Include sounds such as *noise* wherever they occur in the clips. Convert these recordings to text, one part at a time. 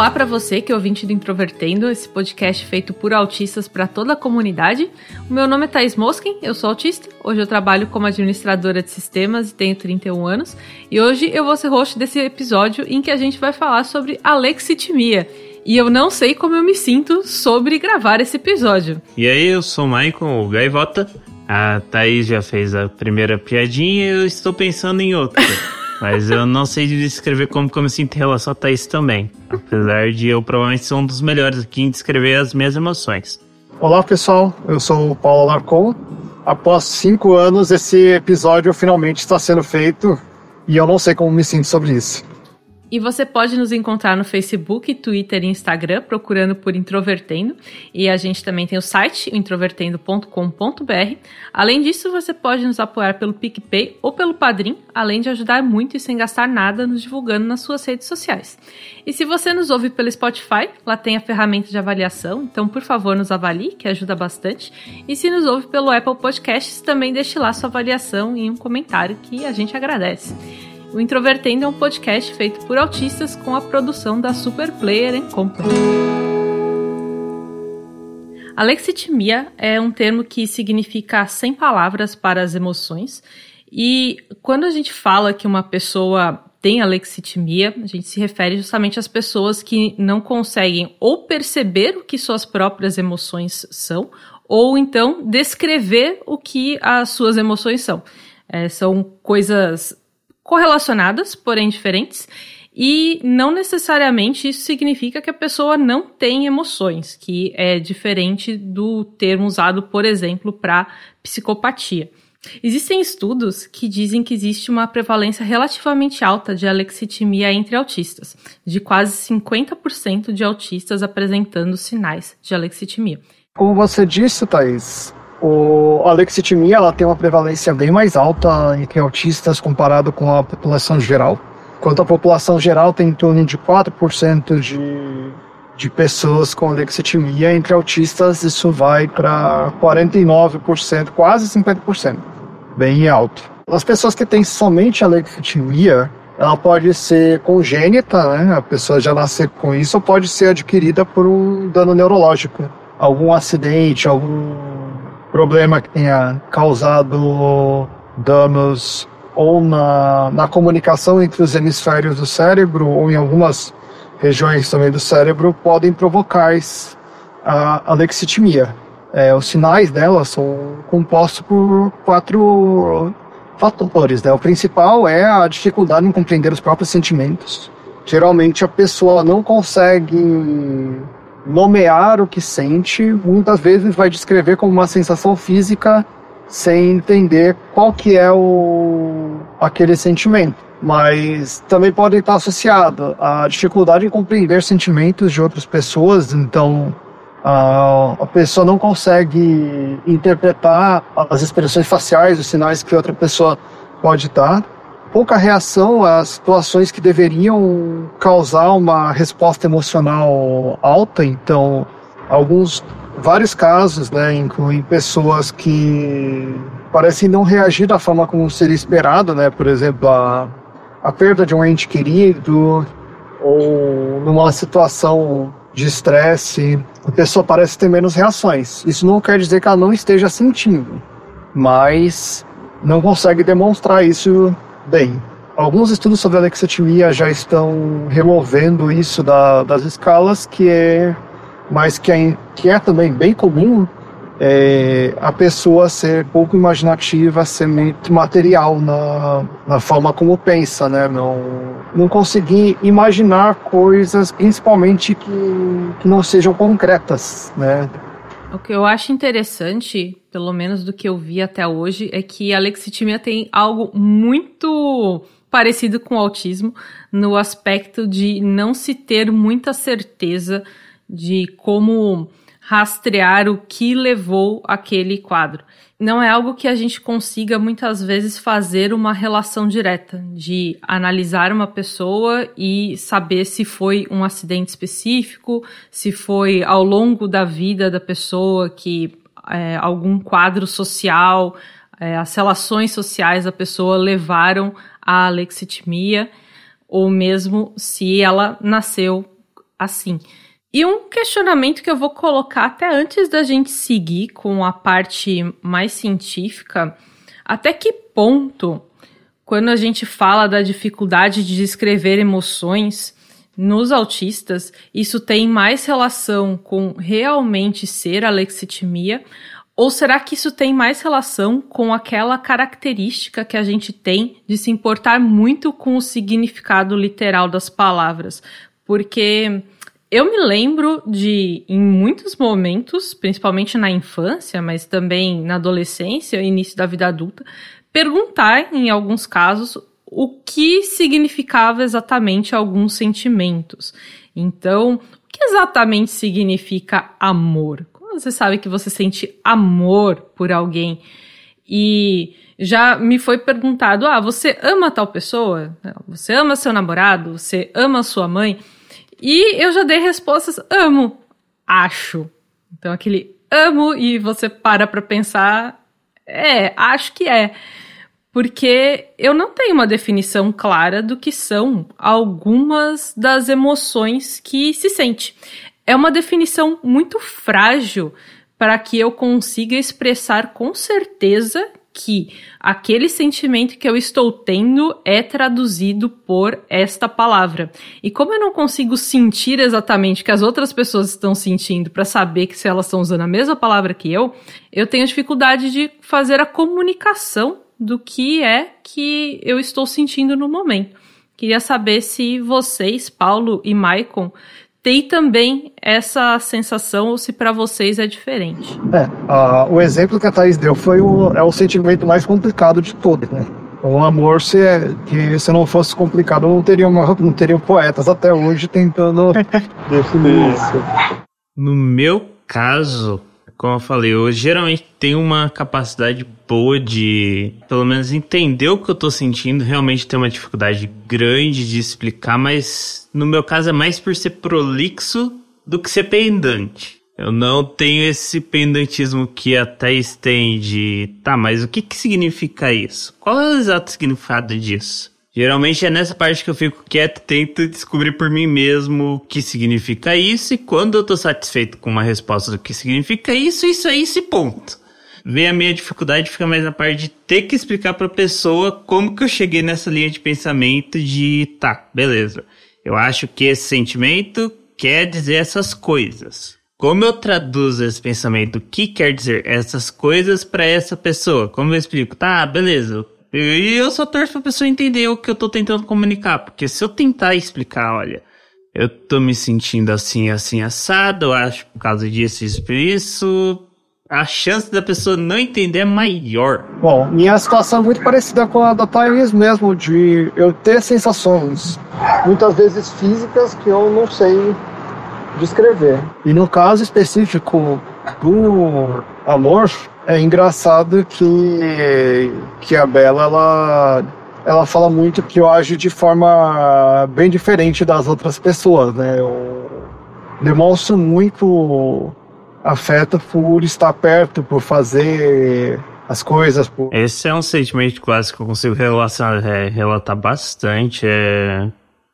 Olá para você que é ouvinte do Introvertendo, esse podcast feito por autistas para toda a comunidade. O meu nome é Thais Moskin, eu sou autista. Hoje eu trabalho como administradora de sistemas e tenho 31 anos. E hoje eu vou ser host desse episódio em que a gente vai falar sobre alexitimia. E eu não sei como eu me sinto sobre gravar esse episódio. E aí, eu sou o Michael, o Gaivota. A Thaís já fez a primeira piadinha e eu estou pensando em outra. *laughs* Mas eu não sei descrever como, como eu sinto em relação a Thaís também. Apesar de eu provavelmente ser um dos melhores aqui em descrever as minhas emoções. Olá pessoal, eu sou o Paulo Larcon. Após cinco anos, esse episódio finalmente está sendo feito e eu não sei como me sinto sobre isso. E você pode nos encontrar no Facebook, Twitter e Instagram, procurando por Introvertendo. E a gente também tem o site, introvertendo.com.br. Além disso, você pode nos apoiar pelo PicPay ou pelo Padrim, além de ajudar muito e sem gastar nada nos divulgando nas suas redes sociais. E se você nos ouve pelo Spotify, lá tem a ferramenta de avaliação, então por favor nos avalie, que ajuda bastante. E se nos ouve pelo Apple Podcasts, também deixe lá sua avaliação e um comentário que a gente agradece. O Introvertendo é um podcast feito por autistas com a produção da Super Player Company. Alexitimia é um termo que significa sem palavras para as emoções. E quando a gente fala que uma pessoa tem alexitimia, a gente se refere justamente às pessoas que não conseguem ou perceber o que suas próprias emoções são, ou então descrever o que as suas emoções são. É, são coisas correlacionadas, porém diferentes, e não necessariamente isso significa que a pessoa não tem emoções, que é diferente do termo usado, por exemplo, para psicopatia. Existem estudos que dizem que existe uma prevalência relativamente alta de alexitimia entre autistas, de quase 50% de autistas apresentando sinais de alexitimia. Como você disse, Thaís, o, alexitimia ela tem uma prevalência bem mais alta entre autistas comparado com a população geral. Enquanto a população geral tem em torno de 4% de, de pessoas com alexitimia, entre autistas isso vai para 49%, quase 50%, bem alto. As pessoas que têm somente alexitimia, ela pode ser congênita, né? a pessoa já nascer com isso, ou pode ser adquirida por um dano neurológico, algum acidente, algum problema que tenha causado danos ou na, na comunicação entre os hemisférios do cérebro ou em algumas regiões também do cérebro podem provocar a alexitimia. É, os sinais dela são compostos por quatro fatores. Né? O principal é a dificuldade em compreender os próprios sentimentos. Geralmente a pessoa não consegue nomear o que sente, muitas vezes vai descrever como uma sensação física sem entender qual que é o aquele sentimento. Mas também pode estar associado à dificuldade em compreender sentimentos de outras pessoas, então a, a pessoa não consegue interpretar as expressões faciais, os sinais que outra pessoa pode dar pouca reação a situações que deveriam causar uma resposta emocional alta. Então, alguns, vários casos, né, incluem pessoas que parecem não reagir da forma como seria esperado, né? Por exemplo, a, a perda de um ente querido ou numa situação de estresse, a pessoa parece ter menos reações. Isso não quer dizer que ela não esteja sentindo, mas não consegue demonstrar isso Bem, alguns estudos sobre alexithymia já estão removendo isso da, das escalas, que é, mas que é, que é também bem comum é, a pessoa ser pouco imaginativa, ser muito material na, na forma como pensa, né? Não, não conseguir imaginar coisas, principalmente que, que não sejam concretas, né? O que eu acho interessante, pelo menos do que eu vi até hoje, é que a lexitimia tem algo muito parecido com o autismo no aspecto de não se ter muita certeza de como rastrear o que levou aquele quadro. Não é algo que a gente consiga muitas vezes fazer uma relação direta, de analisar uma pessoa e saber se foi um acidente específico, se foi ao longo da vida da pessoa que é, algum quadro social, é, as relações sociais da pessoa levaram à alexitimia, ou mesmo se ela nasceu assim. E um questionamento que eu vou colocar até antes da gente seguir com a parte mais científica, até que ponto, quando a gente fala da dificuldade de descrever emoções nos autistas, isso tem mais relação com realmente ser alexitimia ou será que isso tem mais relação com aquela característica que a gente tem de se importar muito com o significado literal das palavras? Porque eu me lembro de, em muitos momentos, principalmente na infância, mas também na adolescência, início da vida adulta, perguntar, em alguns casos, o que significava exatamente alguns sentimentos. Então, o que exatamente significa amor? Como você sabe que você sente amor por alguém? E já me foi perguntado: ah, você ama tal pessoa? Você ama seu namorado? Você ama sua mãe? E eu já dei respostas, amo, acho. Então aquele amo e você para pra pensar, é, acho que é. Porque eu não tenho uma definição clara do que são algumas das emoções que se sente. É uma definição muito frágil para que eu consiga expressar com certeza que aquele sentimento que eu estou tendo é traduzido por esta palavra. E como eu não consigo sentir exatamente o que as outras pessoas estão sentindo para saber que se elas estão usando a mesma palavra que eu, eu tenho dificuldade de fazer a comunicação do que é que eu estou sentindo no momento. Queria saber se vocês, Paulo e Maicon, tem também essa sensação ou se para vocês é diferente? É, uh, o exemplo que a Thaís deu foi o, é o sentimento mais complicado de todos, né? O amor, se, é, que se não fosse complicado, não teriam, não teriam poetas até hoje tentando *laughs* definir isso. No meu caso, como eu falei, eu geralmente tenho uma capacidade boa de, pelo menos, entender o que eu tô sentindo. Realmente tenho uma dificuldade grande de explicar, mas no meu caso é mais por ser prolixo do que ser pendante. Eu não tenho esse pendantismo que a Thais tem de, tá, mas o que que significa isso? Qual é o exato significado disso? Geralmente é nessa parte que eu fico quieto tento descobrir por mim mesmo o que significa isso, e quando eu tô satisfeito com uma resposta do que significa isso, isso é isso e ponto. Vem a minha dificuldade fica mais na parte de ter que explicar pra pessoa como que eu cheguei nessa linha de pensamento de, tá, beleza. Eu acho que esse sentimento quer dizer essas coisas. Como eu traduzo esse pensamento, o que quer dizer essas coisas para essa pessoa? Como eu explico? Tá, beleza. E eu só torço pra pessoa entender o que eu tô tentando comunicar. Porque se eu tentar explicar, olha, eu tô me sentindo assim, assim, assado, eu acho por causa disso, isso, por isso, a chance da pessoa não entender é maior. Bom, minha situação é muito parecida com a da Thaís mesmo, de eu ter sensações, muitas vezes físicas, que eu não sei descrever. E no caso específico do amor, é engraçado que, que a Bela, ela, ela fala muito que eu ajo de forma bem diferente das outras pessoas, né? Eu demonstro muito afeto por estar perto, por fazer as coisas. Por... Esse é um sentimento clássico que eu consigo relacionar, é, relatar bastante é,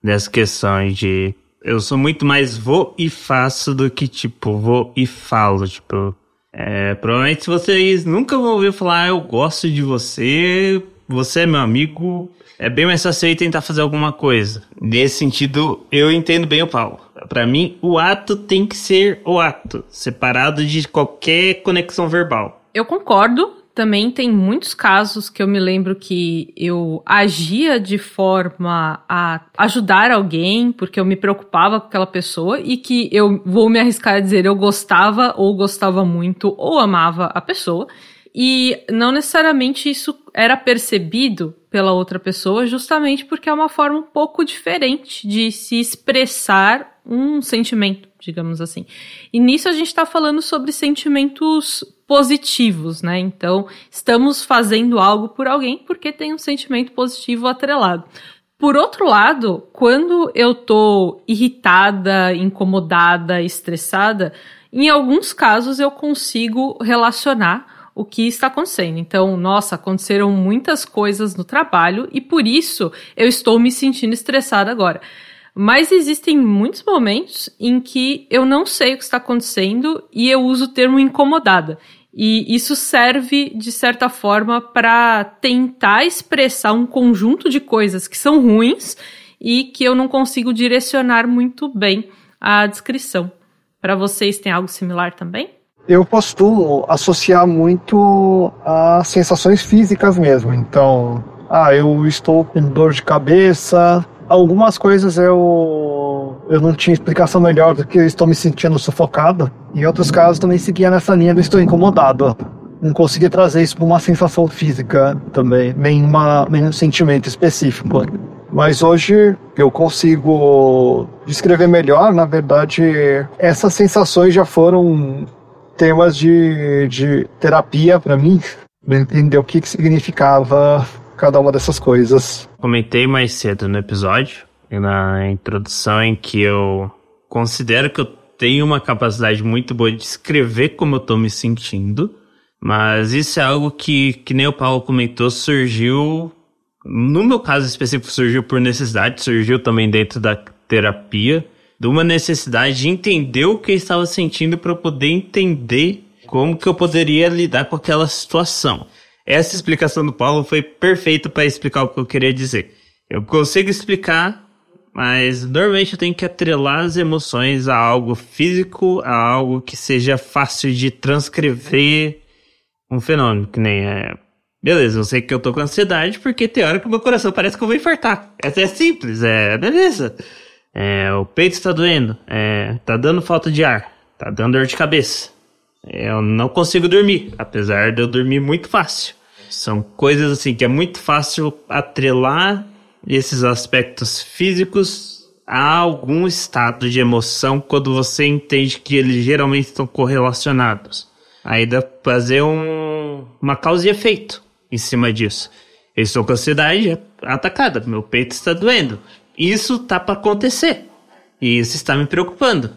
dessas questões de eu sou muito mais vou e faço do que tipo vou e falo, tipo é, provavelmente se vocês nunca vão ouvir falar, ah, eu gosto de você, você é meu amigo, é bem mais fácil tentar fazer alguma coisa. Nesse sentido, eu entendo bem o Paulo. Para mim, o ato tem que ser o ato, separado de qualquer conexão verbal. Eu concordo, também tem muitos casos que eu me lembro que eu agia de forma a ajudar alguém, porque eu me preocupava com aquela pessoa, e que eu vou me arriscar a dizer eu gostava ou gostava muito ou amava a pessoa. E não necessariamente isso era percebido pela outra pessoa, justamente porque é uma forma um pouco diferente de se expressar um sentimento, digamos assim. E nisso a gente está falando sobre sentimentos positivos, né? Então, estamos fazendo algo por alguém porque tem um sentimento positivo atrelado. Por outro lado, quando eu tô irritada, incomodada, estressada, em alguns casos eu consigo relacionar o que está acontecendo. Então, nossa, aconteceram muitas coisas no trabalho e por isso eu estou me sentindo estressada agora. Mas existem muitos momentos em que eu não sei o que está acontecendo e eu uso o termo incomodada. E isso serve, de certa forma, para tentar expressar um conjunto de coisas que são ruins e que eu não consigo direcionar muito bem a descrição. Para vocês, tem algo similar também? Eu costumo associar muito a sensações físicas mesmo. Então, ah, eu estou com dor de cabeça, Algumas coisas eu, eu não tinha explicação melhor do que eu estou me sentindo sufocado. Em outros casos também seguia nessa linha do estou incomodado. Não consegui trazer isso para uma sensação física também, nem, uma, nem um sentimento específico. Mas hoje eu consigo descrever melhor, na verdade, essas sensações já foram temas de, de terapia para mim, entender o que, que significava cada uma dessas coisas. Comentei mais cedo no episódio, na introdução, em que eu considero que eu tenho uma capacidade muito boa de escrever como eu tô me sentindo, mas isso é algo que, que nem o Paulo comentou, surgiu. No meu caso específico, surgiu por necessidade, surgiu também dentro da terapia, de uma necessidade de entender o que eu estava sentindo para poder entender como que eu poderia lidar com aquela situação. Essa explicação do Paulo foi perfeita para explicar o que eu queria dizer. Eu consigo explicar, mas normalmente eu tenho que atrelar as emoções a algo físico, a algo que seja fácil de transcrever um fenômeno, que nem é. Beleza, eu sei que eu tô com ansiedade porque tem hora que meu coração parece que eu vou infartar. Essa é simples, é. Beleza. É, o peito está doendo, é, tá dando falta de ar, tá dando dor de cabeça. Eu não consigo dormir, apesar de eu dormir muito fácil. São coisas assim que é muito fácil atrelar esses aspectos físicos a algum estado de emoção quando você entende que eles geralmente estão correlacionados. Aí dá pra fazer um, uma causa e efeito em cima disso. Eu estou com ansiedade atacada, meu peito está doendo. Isso tá para acontecer. E isso está me preocupando.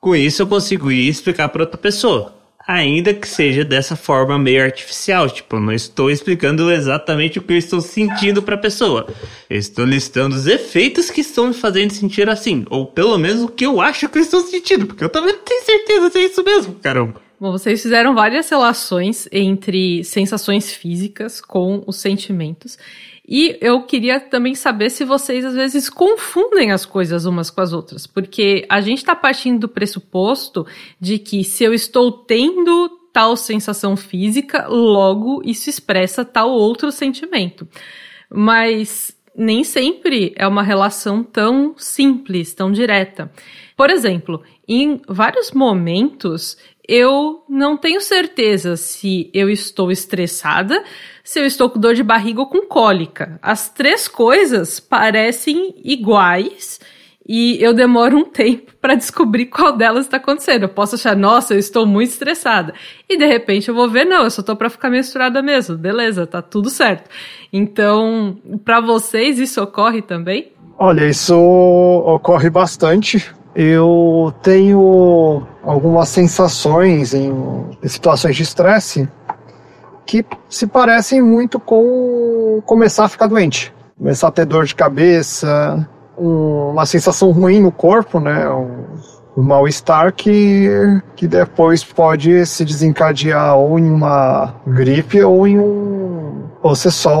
Com isso eu consigo ir explicar para outra pessoa ainda que seja dessa forma meio artificial. Tipo, eu não estou explicando exatamente o que eu estou sentindo para a pessoa. Eu estou listando os efeitos que estão me fazendo sentir assim. Ou pelo menos o que eu acho que eu estou sentindo. Porque eu também não tenho certeza se é isso mesmo, caramba. Bom, vocês fizeram várias relações entre sensações físicas com os sentimentos. E eu queria também saber se vocês às vezes confundem as coisas umas com as outras, porque a gente está partindo do pressuposto de que se eu estou tendo tal sensação física, logo isso expressa tal outro sentimento. Mas nem sempre é uma relação tão simples, tão direta. Por exemplo, em vários momentos eu não tenho certeza se eu estou estressada, se eu estou com dor de barriga ou com cólica. As três coisas parecem iguais e eu demoro um *laughs* tempo para descobrir qual delas está acontecendo. Eu posso achar, nossa, eu estou muito estressada. E de repente eu vou ver, não, eu só estou para ficar menstruada mesmo. Beleza, tá tudo certo. Então, para vocês isso ocorre também? Olha, isso ocorre bastante eu tenho algumas sensações em, situações de estresse que se parecem muito com começar a ficar doente, começar a ter dor de cabeça, um, uma sensação ruim no corpo, né? Um, um mal-estar que, que depois pode se desencadear ou em uma gripe ou em um ou ser só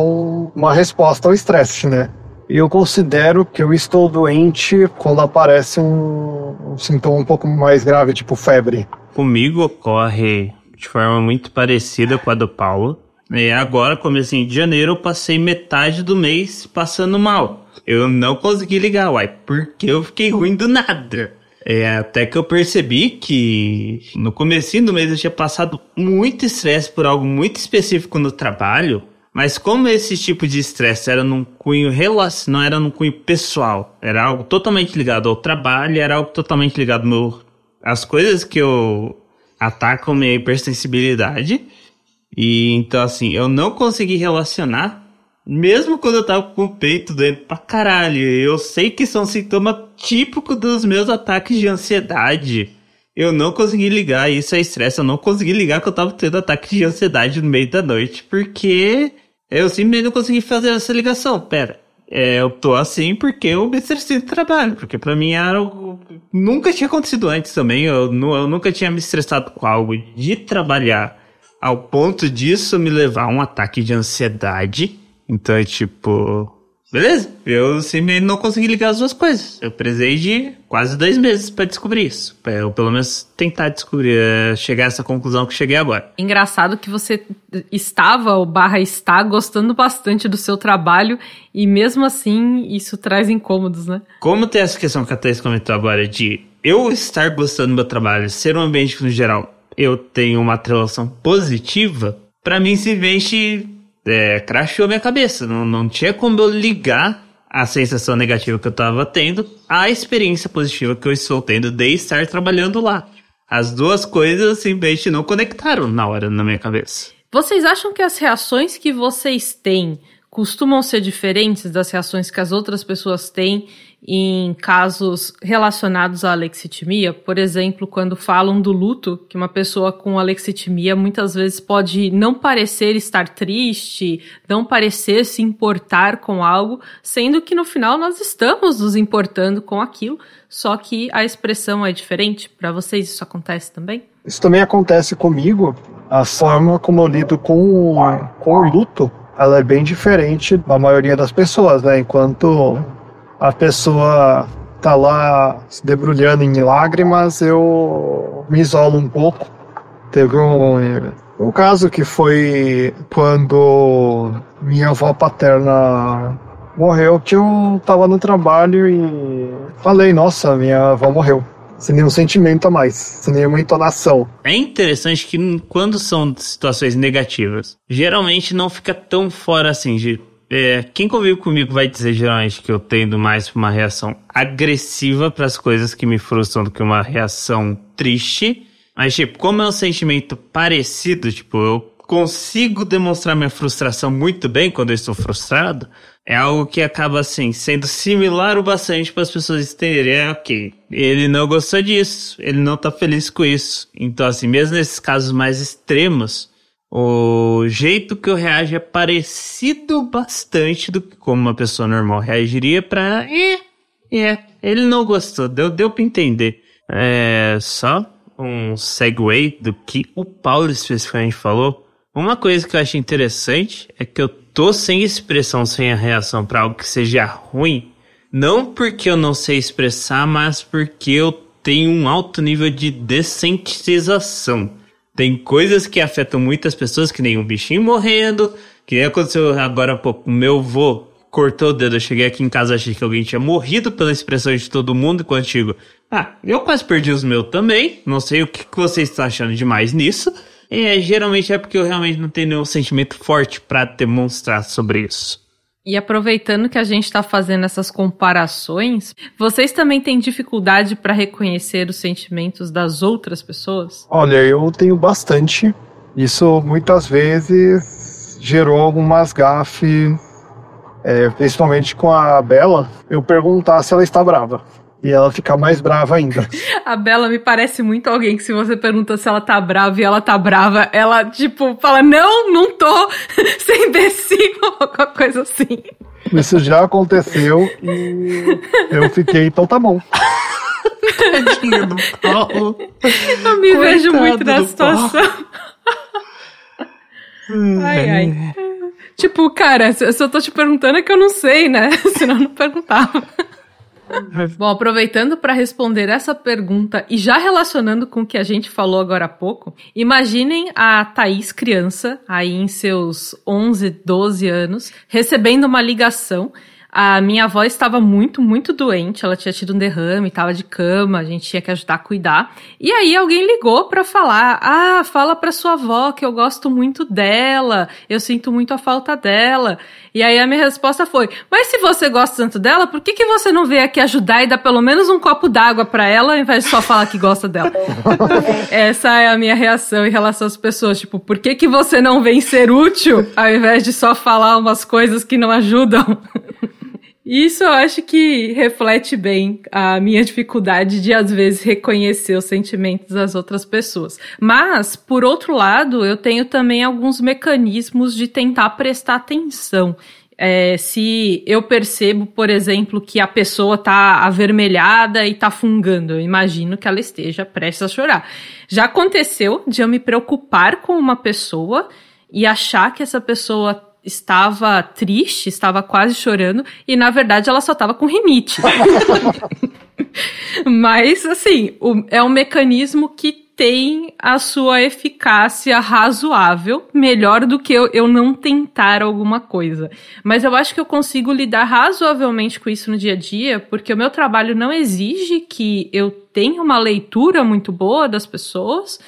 uma resposta ao estresse, né? Eu considero que eu estou doente quando aparece um, um sintoma um pouco mais grave, tipo febre. Comigo ocorre de forma muito parecida com a do Paulo. E agora, comecinho de janeiro, eu passei metade do mês passando mal. Eu não consegui ligar, uai, porque eu fiquei ruim do nada. É, até que eu percebi que no comecinho do mês eu tinha passado muito estresse por algo muito específico no trabalho mas como esse tipo de estresse era num cunho relacional, não era num cunho pessoal, era algo totalmente ligado ao trabalho, era algo totalmente ligado ao meu as coisas que eu ataco minha hipersensibilidade. E então, assim, eu não consegui relacionar, mesmo quando eu tava com o peito doendo pra caralho. Eu sei que são sintomas típicos dos meus ataques de ansiedade. Eu não consegui ligar, isso é estresse, eu não consegui ligar que eu tava tendo ataque de ansiedade no meio da noite, porque eu simplesmente não consegui fazer essa ligação. Pera, é, eu tô assim porque eu me estressei no trabalho, porque para mim era algo... Nunca tinha acontecido antes também, eu, eu nunca tinha me estressado com algo de trabalhar ao ponto disso me levar a um ataque de ansiedade. Então é tipo, Beleza, eu simplesmente não consegui ligar as duas coisas. Eu precisei de quase dois meses para descobrir isso. Pra eu pelo menos tentar descobrir, eh, chegar a essa conclusão que cheguei agora. Engraçado que você estava, ou barra está, gostando bastante do seu trabalho e mesmo assim isso traz incômodos, né? Como tem essa questão que a Thais comentou agora de eu estar gostando do meu trabalho, ser um ambiente que no geral eu tenho uma relação positiva, para mim simplesmente é, crashou minha cabeça. Não, não tinha como eu ligar a sensação negativa que eu estava tendo à experiência positiva que eu estou tendo de estar trabalhando lá. As duas coisas simplesmente não conectaram na hora na minha cabeça. Vocês acham que as reações que vocês têm costumam ser diferentes das reações que as outras pessoas têm em casos relacionados à alexitimia, por exemplo, quando falam do luto, que uma pessoa com alexitimia muitas vezes pode não parecer estar triste, não parecer se importar com algo, sendo que no final nós estamos nos importando com aquilo, só que a expressão é diferente. Para vocês isso acontece também? Isso também acontece comigo. A forma como eu lido com, com o luto, ela é bem diferente da maioria das pessoas, né? Enquanto a pessoa tá lá se debrulhando em lágrimas, eu me isolo um pouco. Teve um, um caso que foi quando minha avó paterna morreu, que eu tava no trabalho e falei, nossa, minha avó morreu. Sem nenhum sentimento a mais, sem nenhuma entonação. É interessante que quando são situações negativas, geralmente não fica tão fora assim de é, quem convive comigo vai dizer geralmente que eu tendo mais uma reação agressiva para as coisas que me frustram do que uma reação triste. Mas, tipo, como é um sentimento parecido, tipo, eu consigo demonstrar minha frustração muito bem quando eu estou frustrado, é algo que acaba, assim, sendo similar o bastante para as pessoas entenderem. É, ok, ele não gostou disso, ele não tá feliz com isso. Então, assim, mesmo nesses casos mais extremos, o jeito que eu reajo é parecido bastante do que como uma pessoa normal reagiria pra. É, é, ele não gostou, deu, deu pra entender. É só um segue do que o Paulo especificamente falou. Uma coisa que eu acho interessante é que eu tô sem expressão, sem a reação para algo que seja ruim. Não porque eu não sei expressar, mas porque eu tenho um alto nível de desensitização. Tem coisas que afetam muitas pessoas, que nem um bichinho morrendo, que nem aconteceu agora há pouco. O meu vô cortou o dedo. Eu cheguei aqui em casa, achei que alguém tinha morrido pela expressão de todo mundo contigo. Ah, eu quase perdi os meus também. Não sei o que, que vocês estão achando demais nisso. É, geralmente é porque eu realmente não tenho nenhum sentimento forte para demonstrar sobre isso. E aproveitando que a gente está fazendo essas comparações, vocês também têm dificuldade para reconhecer os sentimentos das outras pessoas? Olha, eu tenho bastante. Isso muitas vezes gerou algumas gafes, é, principalmente com a Bela, eu perguntar se ela está brava. E ela fica mais brava ainda. *laughs* A Bela me parece muito alguém que se você pergunta se ela tá brava e ela tá brava, ela, tipo, fala, não, não tô, *laughs* imbecil, alguma coisa assim. Isso já aconteceu e eu fiquei, então tá bom. Tadinho do Paulo. Me Coitado vejo muito nessa situação. ai, ai. Tipo, cara, se eu tô te perguntando é que eu não sei, né? *laughs* Senão eu não perguntava. Bom, aproveitando para responder essa pergunta e já relacionando com o que a gente falou agora há pouco, imaginem a Thaís criança, aí em seus 11, 12 anos, recebendo uma ligação A minha avó estava muito, muito doente. Ela tinha tido um derrame, estava de cama, a gente tinha que ajudar a cuidar. E aí alguém ligou para falar: "Ah, fala para sua avó que eu gosto muito dela. Eu sinto muito a falta dela". E aí a minha resposta foi: "Mas se você gosta tanto dela, por que que você não veio aqui ajudar e dar pelo menos um copo d'água para ela, ao invés de só falar que gosta dela?". *laughs* Essa é a minha reação em relação às pessoas, tipo, por que que você não vem ser útil ao invés de só falar umas coisas que não ajudam? Isso eu acho que reflete bem a minha dificuldade de, às vezes, reconhecer os sentimentos das outras pessoas. Mas, por outro lado, eu tenho também alguns mecanismos de tentar prestar atenção. É, se eu percebo, por exemplo, que a pessoa tá avermelhada e tá fungando, eu imagino que ela esteja prestes a chorar. Já aconteceu de eu me preocupar com uma pessoa e achar que essa pessoa estava triste, estava quase chorando, e na verdade ela só estava com rinite. *laughs* Mas, assim, o, é um mecanismo que tem a sua eficácia razoável, melhor do que eu, eu não tentar alguma coisa. Mas eu acho que eu consigo lidar razoavelmente com isso no dia a dia, porque o meu trabalho não exige que eu tenha uma leitura muito boa das pessoas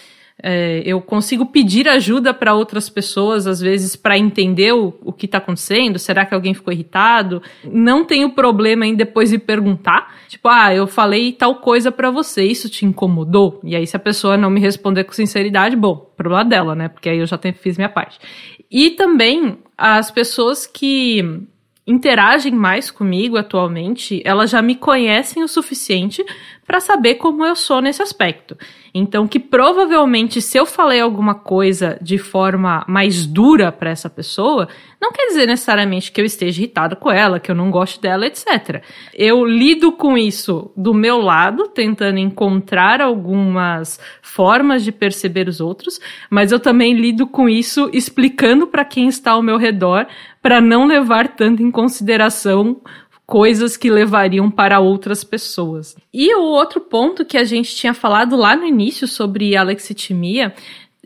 é, eu consigo pedir ajuda para outras pessoas, às vezes, para entender o, o que está acontecendo. Será que alguém ficou irritado? Não tenho problema em depois de perguntar. Tipo, ah, eu falei tal coisa para você, isso te incomodou? E aí, se a pessoa não me responder com sinceridade, bom, problema dela, né? Porque aí eu já fiz minha parte. E também as pessoas que interagem mais comigo atualmente, elas já me conhecem o suficiente para saber como eu sou nesse aspecto. Então, que provavelmente se eu falei alguma coisa de forma mais dura para essa pessoa, não quer dizer necessariamente que eu esteja irritado com ela, que eu não gosto dela, etc. Eu lido com isso do meu lado, tentando encontrar algumas formas de perceber os outros, mas eu também lido com isso explicando para quem está ao meu redor para não levar tanto em consideração coisas que levariam para outras pessoas. E o outro ponto que a gente tinha falado lá no início sobre alexitimia,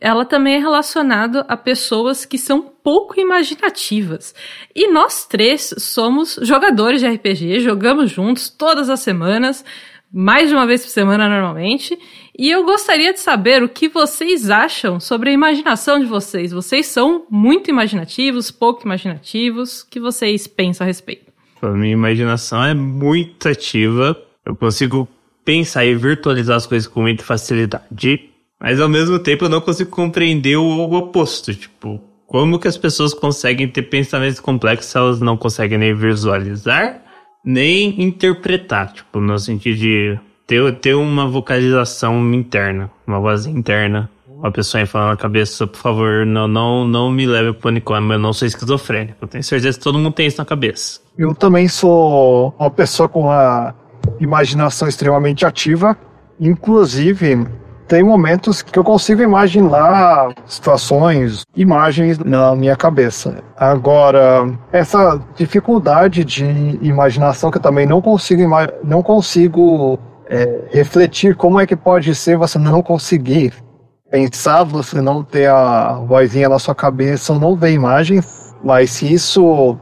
ela também é relacionada a pessoas que são pouco imaginativas. E nós três somos jogadores de RPG, jogamos juntos todas as semanas, mais de uma vez por semana normalmente, e eu gostaria de saber o que vocês acham sobre a imaginação de vocês. Vocês são muito imaginativos, pouco imaginativos? O que vocês pensam a respeito? A minha imaginação é muito ativa. Eu consigo pensar e virtualizar as coisas com muita facilidade. Mas ao mesmo tempo eu não consigo compreender o oposto. Tipo, como que as pessoas conseguem ter pensamentos complexos se elas não conseguem nem visualizar, nem interpretar? Tipo, no sentido de ter, ter uma vocalização interna, uma voz interna. Uma pessoa aí falando na cabeça, por favor, não, não, não me leve pro panicômio, eu não sou esquizofrênico. Eu tenho certeza que todo mundo tem isso na cabeça. Eu também sou uma pessoa com a imaginação extremamente ativa. Inclusive, tem momentos que eu consigo imaginar situações, imagens na minha cabeça. Agora, essa dificuldade de imaginação que eu também não consigo, não consigo é, refletir como é que pode ser você não conseguir pensar, você não ter a vozinha na sua cabeça ou não ver imagens, mas se isso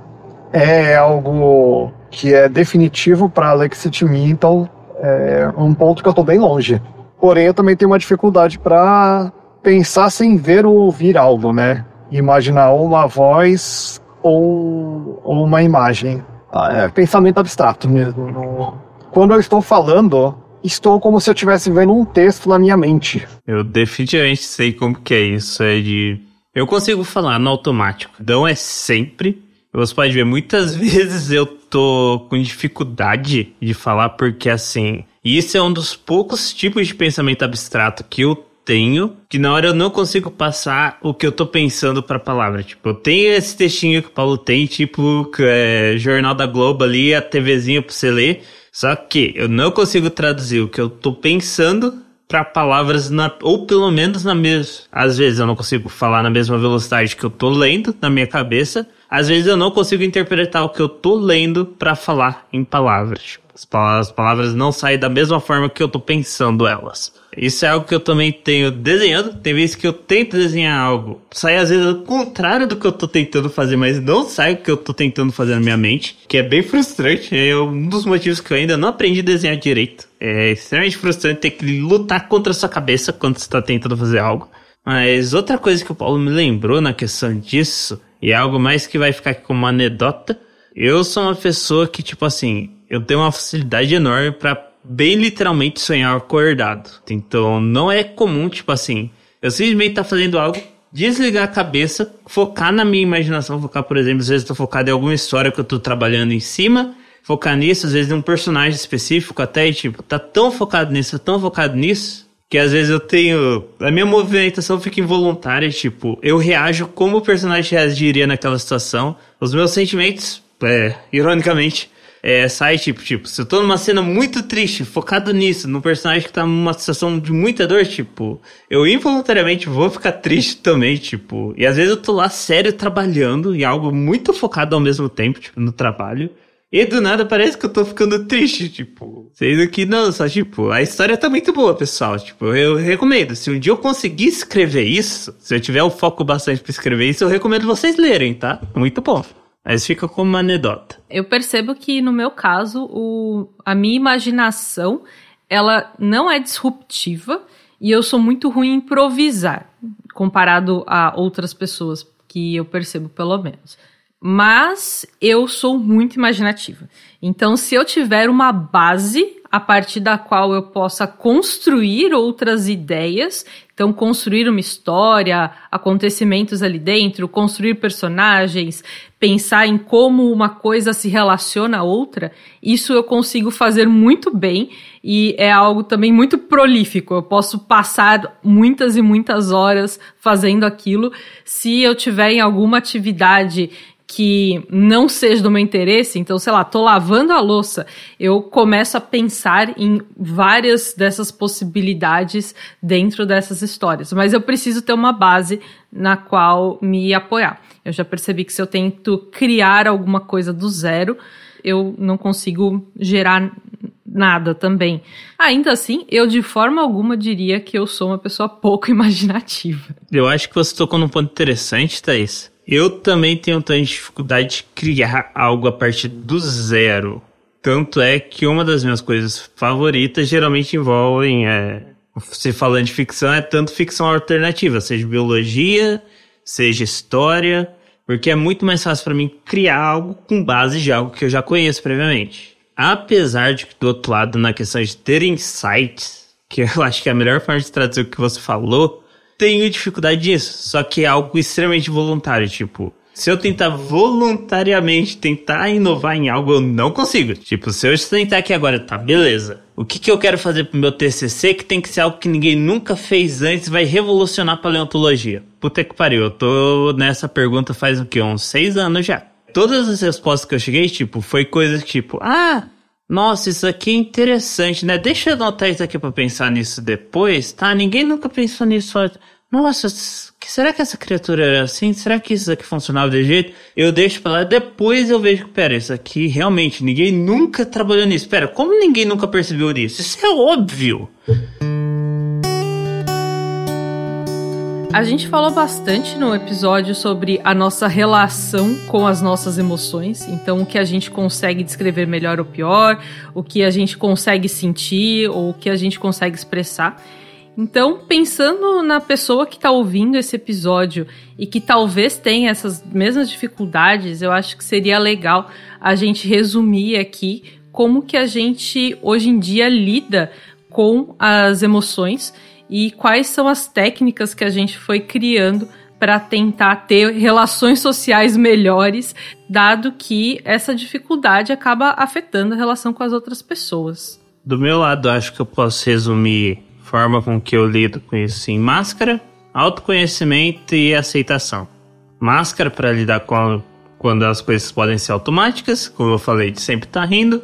é algo que é definitivo para alexitimia, então é um ponto que eu estou bem longe. Porém, eu também tenho uma dificuldade para pensar sem ver ou ouvir algo, né? Imaginar uma voz ou, ou uma imagem. Ah, é pensamento abstrato mesmo. Quando eu estou falando, estou como se eu estivesse vendo um texto na minha mente. Eu definitivamente sei como que é isso. É de. Eu consigo falar no automático. Não é sempre. Você pode ver, muitas *laughs* vezes eu tô com dificuldade de falar, porque assim. Isso é um dos poucos tipos de pensamento abstrato que eu tenho, que na hora eu não consigo passar o que eu tô pensando pra palavra. Tipo, eu tenho esse textinho que o Paulo tem, tipo, é, Jornal da Globo ali, a TVzinha pra você ler. Só que eu não consigo traduzir o que eu tô pensando para palavras na, ou pelo menos na mesma. Às vezes eu não consigo falar na mesma velocidade que eu tô lendo na minha cabeça. Às vezes eu não consigo interpretar o que eu tô lendo para falar em palavras. As palavras, as palavras não saem da mesma forma que eu tô pensando elas. Isso é algo que eu também tenho desenhando. Tem vezes que eu tento desenhar algo, sai às vezes ao contrário do que eu tô tentando fazer, mas não sai o que eu tô tentando fazer na minha mente, que é bem frustrante. É um dos motivos que eu ainda não aprendi a desenhar direito. É extremamente frustrante ter que lutar contra a sua cabeça quando você tá tentando fazer algo. Mas outra coisa que o Paulo me lembrou na questão disso e é algo mais que vai ficar como uma anedota. Eu sou uma pessoa que, tipo assim, eu tenho uma facilidade enorme para bem literalmente sonhar acordado. Então não é comum, tipo assim, eu simplesmente tá fazendo algo, desligar a cabeça, focar na minha imaginação, focar, por exemplo, às vezes tô focado em alguma história que eu tô trabalhando em cima, focar nisso, às vezes em um personagem específico até, e, tipo, tá tão focado nisso, tão focado nisso, que às vezes eu tenho. A minha movimentação fica involuntária, tipo, eu reajo como o personagem reagiria naquela situação. Os meus sentimentos, é, ironicamente, é, sai tipo, tipo, se eu tô numa cena muito triste, focado nisso, no personagem que tá numa situação de muita dor, tipo, eu involuntariamente vou ficar triste também, tipo, e às vezes eu tô lá sério trabalhando em algo muito focado ao mesmo tempo, tipo, no trabalho. E do nada parece que eu tô ficando triste, tipo. Sendo que não, só tipo, a história tá muito boa, pessoal. Tipo, eu recomendo. Se um dia eu conseguir escrever isso, se eu tiver o foco bastante pra escrever isso, eu recomendo vocês lerem, tá? Muito bom. Mas fica como uma anedota. Eu percebo que no meu caso, o, a minha imaginação, ela não é disruptiva e eu sou muito ruim em improvisar, comparado a outras pessoas que eu percebo pelo menos mas eu sou muito imaginativa. Então, se eu tiver uma base a partir da qual eu possa construir outras ideias, então construir uma história, acontecimentos ali dentro, construir personagens, pensar em como uma coisa se relaciona a outra, isso eu consigo fazer muito bem e é algo também muito prolífico. Eu posso passar muitas e muitas horas fazendo aquilo se eu tiver em alguma atividade que não seja do meu interesse, então, sei lá, tô lavando a louça, eu começo a pensar em várias dessas possibilidades dentro dessas histórias. Mas eu preciso ter uma base na qual me apoiar. Eu já percebi que se eu tento criar alguma coisa do zero, eu não consigo gerar nada também. Ainda assim, eu de forma alguma diria que eu sou uma pessoa pouco *laughs* imaginativa. Eu acho que você tocou num ponto interessante, Thaís. Eu também tenho tanta dificuldade de criar algo a partir do zero. Tanto é que uma das minhas coisas favoritas geralmente envolvem, é, se falando de ficção, é tanto ficção alternativa, seja biologia, seja história, porque é muito mais fácil para mim criar algo com base de algo que eu já conheço previamente. Apesar de que, do outro lado, na questão de ter insights, que eu *laughs* acho que é a melhor forma de traduzir o que você falou, tenho dificuldade disso. Só que é algo extremamente voluntário. Tipo, se eu tentar voluntariamente tentar inovar em algo, eu não consigo. Tipo, se eu tentar aqui agora, tá, beleza. O que, que eu quero fazer pro meu TCC que tem que ser algo que ninguém nunca fez antes vai revolucionar a paleontologia? Puta que pariu, eu tô nessa pergunta faz o? Uns seis anos já. Todas as respostas que eu cheguei, tipo, foi coisas tipo, ah, nossa, isso aqui é interessante, né? Deixa eu anotar isso aqui pra pensar nisso depois, tá? Ninguém nunca pensou nisso antes. Nossa, será que essa criatura era assim? Será que isso aqui funcionava de jeito? Eu deixo pra lá, depois eu vejo que, pera, isso aqui realmente ninguém nunca trabalhou nisso. Pera, como ninguém nunca percebeu isso? Isso é óbvio. A gente falou bastante no episódio sobre a nossa relação com as nossas emoções, então o que a gente consegue descrever melhor ou pior, o que a gente consegue sentir ou o que a gente consegue expressar. Então, pensando na pessoa que está ouvindo esse episódio e que talvez tenha essas mesmas dificuldades, eu acho que seria legal a gente resumir aqui como que a gente hoje em dia lida com as emoções e quais são as técnicas que a gente foi criando para tentar ter relações sociais melhores, dado que essa dificuldade acaba afetando a relação com as outras pessoas. Do meu lado, acho que eu posso resumir forma com que eu lido com isso em máscara, autoconhecimento e aceitação. Máscara para lidar com quando as coisas podem ser automáticas, como eu falei, de sempre estar tá rindo.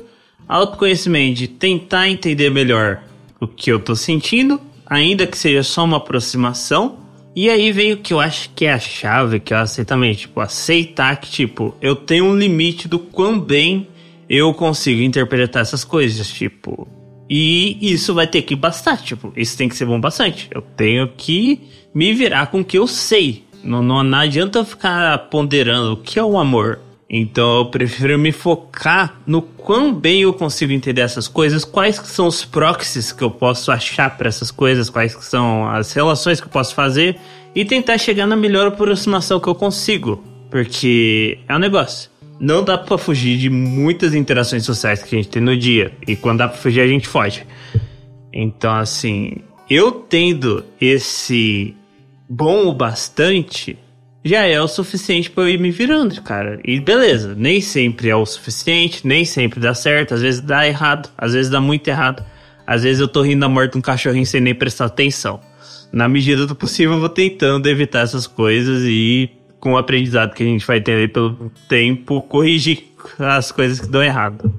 Autoconhecimento de tentar entender melhor o que eu estou sentindo, ainda que seja só uma aproximação. E aí veio o que eu acho que é a chave, que eu aceito também, tipo, aceitar que, tipo, eu tenho um limite do quão bem eu consigo interpretar essas coisas, tipo. E isso vai ter que bastar, tipo, isso tem que ser bom bastante. Eu tenho que me virar com o que eu sei. Não, não, não adianta ficar ponderando o que é o amor. Então eu prefiro me focar no quão bem eu consigo entender essas coisas, quais são os proxies que eu posso achar para essas coisas, quais são as relações que eu posso fazer e tentar chegar na melhor aproximação que eu consigo. Porque é um negócio. Não dá pra fugir de muitas interações sociais que a gente tem no dia. E quando dá pra fugir, a gente foge. Então, assim, eu tendo esse bom o bastante, já é o suficiente para eu ir me virando, cara. E beleza, nem sempre é o suficiente, nem sempre dá certo, às vezes dá errado, às vezes dá muito errado. Às vezes eu tô rindo da morte de um cachorrinho sem nem prestar atenção. Na medida do possível, eu vou tentando evitar essas coisas e, com o aprendizado que a gente vai ter pelo tempo, corrigir as coisas que dão errado.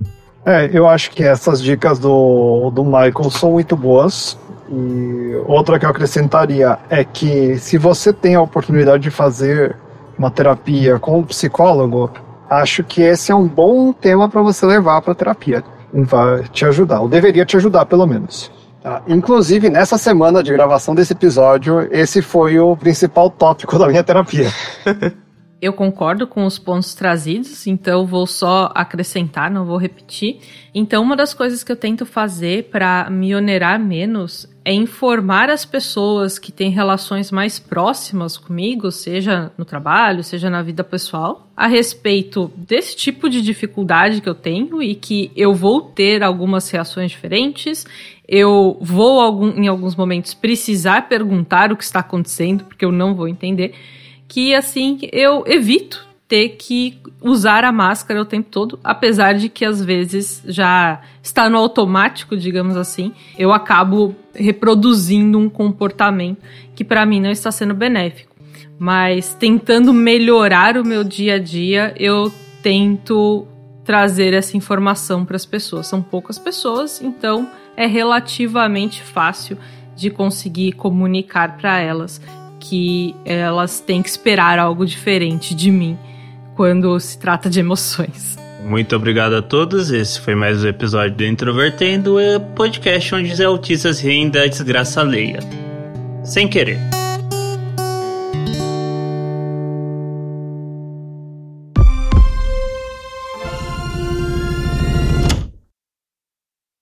É, eu acho que essas dicas do, do Michael são muito boas. E outra que eu acrescentaria é que se você tem a oportunidade de fazer uma terapia com um psicólogo, acho que esse é um bom tema para você levar para terapia. Vai te ajudar, ou deveria te ajudar pelo menos. Tá? Inclusive, nessa semana de gravação desse episódio, esse foi o principal tópico da minha terapia. *laughs* Eu concordo com os pontos trazidos, então vou só acrescentar, não vou repetir. Então, uma das coisas que eu tento fazer para me onerar menos é informar as pessoas que têm relações mais próximas comigo, seja no trabalho, seja na vida pessoal, a respeito desse tipo de dificuldade que eu tenho e que eu vou ter algumas reações diferentes. Eu vou, em alguns momentos, precisar perguntar o que está acontecendo, porque eu não vou entender que assim eu evito ter que usar a máscara o tempo todo, apesar de que às vezes já está no automático, digamos assim, eu acabo reproduzindo um comportamento que para mim não está sendo benéfico. Mas tentando melhorar o meu dia a dia, eu tento trazer essa informação para as pessoas. São poucas pessoas, então é relativamente fácil de conseguir comunicar para elas que elas têm que esperar algo diferente de mim quando se trata de emoções. Muito obrigado a todos. Esse foi mais um episódio do Introvertendo, podcast onde os autistas riem da desgraça alheia. Sem querer.